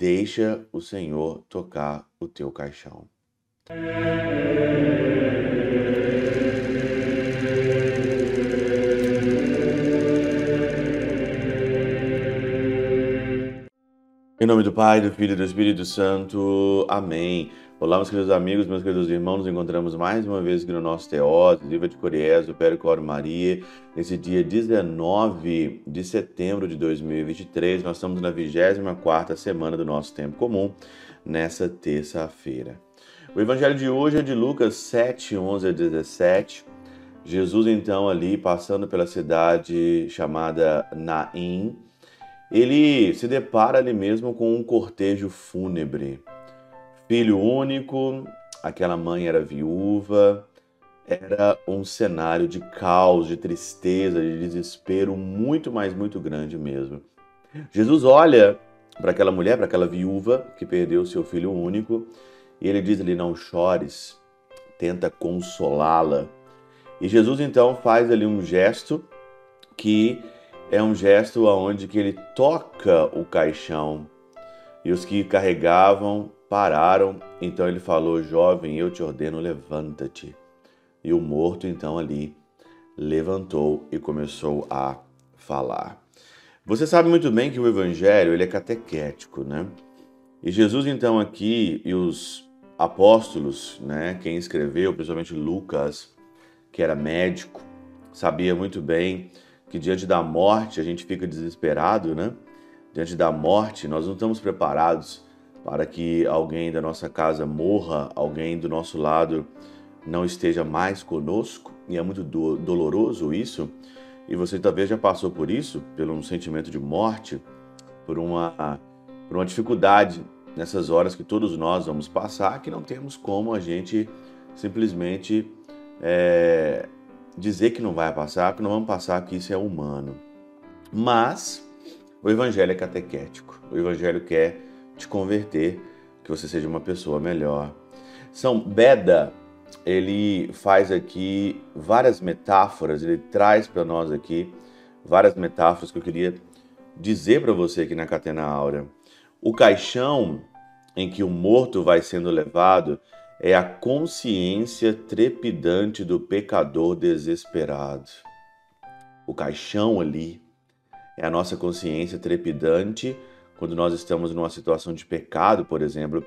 deixa o Senhor tocar o teu caixão. Em nome do Pai, do Filho e do Espírito Santo. Amém. Olá, meus queridos amigos, meus queridos irmãos, nos encontramos mais uma vez aqui no nosso Teóse, Viva de Coriés, do Percor Maria, nesse dia 19 de setembro de 2023. Nós estamos na 24ª semana do nosso tempo comum, nessa terça-feira. O evangelho de hoje é de Lucas 7, 11 a 17. Jesus, então, ali passando pela cidade chamada Naim, ele se depara ali mesmo com um cortejo fúnebre. Filho único, aquela mãe era viúva, era um cenário de caos, de tristeza, de desespero muito, mais muito grande mesmo. Jesus olha para aquela mulher, para aquela viúva que perdeu seu filho único, e ele diz ali: Não chores, tenta consolá-la. E Jesus então faz ali um gesto que é um gesto aonde que ele toca o caixão e os que carregavam pararam. Então ele falou: Jovem, eu te ordeno, levanta-te. E o morto então ali levantou e começou a falar. Você sabe muito bem que o evangelho ele é catequético, né? E Jesus então aqui e os apóstolos, né, quem escreveu, principalmente Lucas, que era médico, sabia muito bem que diante da morte a gente fica desesperado, né? Diante da morte, nós não estamos preparados para que alguém da nossa casa morra, alguém do nosso lado não esteja mais conosco, e é muito do doloroso isso. E você talvez já passou por isso, pelo um sentimento de morte, por uma, por uma dificuldade nessas horas que todos nós vamos passar, que não temos como a gente simplesmente é, dizer que não vai passar, que não vamos passar, que isso é humano. Mas o evangelho é catequético. O evangelho quer te converter, que você seja uma pessoa melhor. São Beda, ele faz aqui várias metáforas, ele traz para nós aqui várias metáforas que eu queria dizer para você aqui na Catena Áurea. O caixão em que o morto vai sendo levado é a consciência trepidante do pecador desesperado. O caixão ali é a nossa consciência trepidante quando nós estamos numa situação de pecado, por exemplo.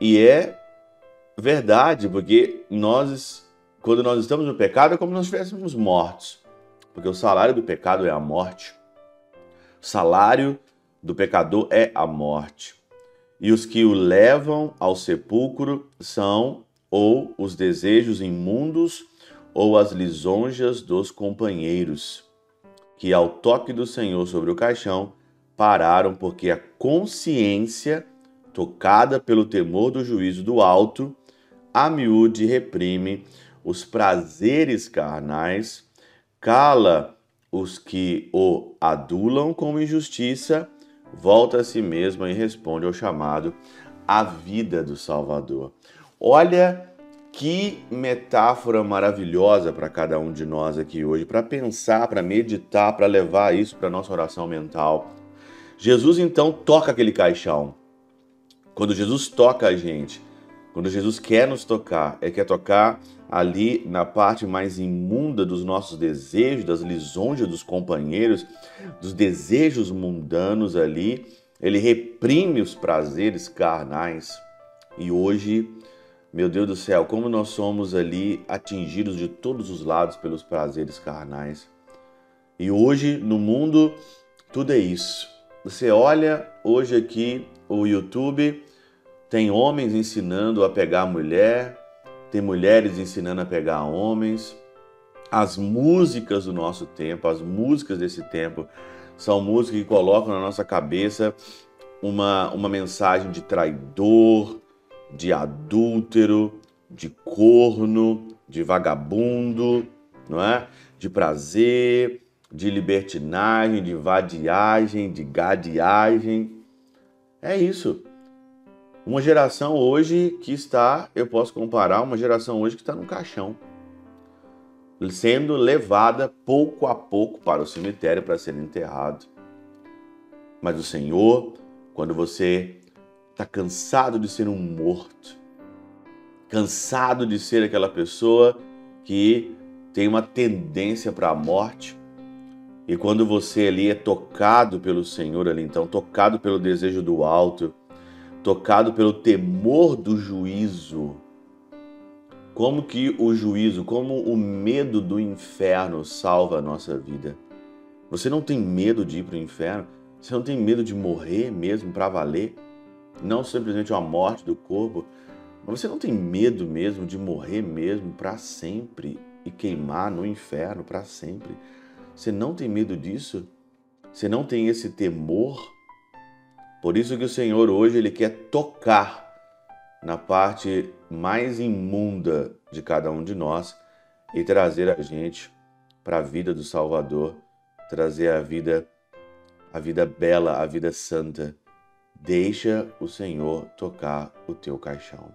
E é verdade, porque nós, quando nós estamos no pecado, é como se nós estivéssemos mortos. Porque o salário do pecado é a morte. O salário do pecador é a morte e os que o levam ao sepulcro são ou os desejos imundos ou as lisonjas dos companheiros, que ao toque do Senhor sobre o caixão pararam porque a consciência, tocada pelo temor do juízo do alto, a miúde reprime os prazeres carnais, cala os que o adulam com injustiça volta a si mesma e responde ao chamado à vida do Salvador. Olha que metáfora maravilhosa para cada um de nós aqui hoje, para pensar, para meditar, para levar isso para nossa oração mental. Jesus então toca aquele caixão. Quando Jesus toca a gente, quando Jesus quer nos tocar, é quer tocar ali na parte mais imunda dos nossos desejos, das lisonjas dos companheiros, dos desejos mundanos ali. Ele reprime os prazeres carnais. E hoje, meu Deus do céu, como nós somos ali atingidos de todos os lados pelos prazeres carnais. E hoje, no mundo, tudo é isso. Você olha hoje aqui o YouTube, tem homens ensinando a pegar mulher, tem mulheres ensinando a pegar homens. As músicas do nosso tempo, as músicas desse tempo, são músicas que colocam na nossa cabeça uma, uma mensagem de traidor, de adúltero, de corno, de vagabundo, não é? De prazer, de libertinagem, de vadiagem, de gadiagem. É isso. Uma geração hoje que está, eu posso comparar, uma geração hoje que está no caixão, sendo levada pouco a pouco para o cemitério para ser enterrado. Mas o Senhor, quando você está cansado de ser um morto, cansado de ser aquela pessoa que tem uma tendência para a morte. E quando você ali é tocado pelo Senhor ali, então tocado pelo desejo do alto, tocado pelo temor do juízo, como que o juízo, como o medo do inferno salva a nossa vida? Você não tem medo de ir para o inferno? Você não tem medo de morrer mesmo para valer? Não simplesmente uma morte do corpo, mas você não tem medo mesmo de morrer mesmo para sempre e queimar no inferno para sempre? Você não tem medo disso? Você não tem esse temor? Por isso que o Senhor hoje ele quer tocar na parte mais imunda de cada um de nós e trazer a gente para a vida do Salvador, trazer a vida a vida bela, a vida santa. Deixa o Senhor tocar o teu caixão.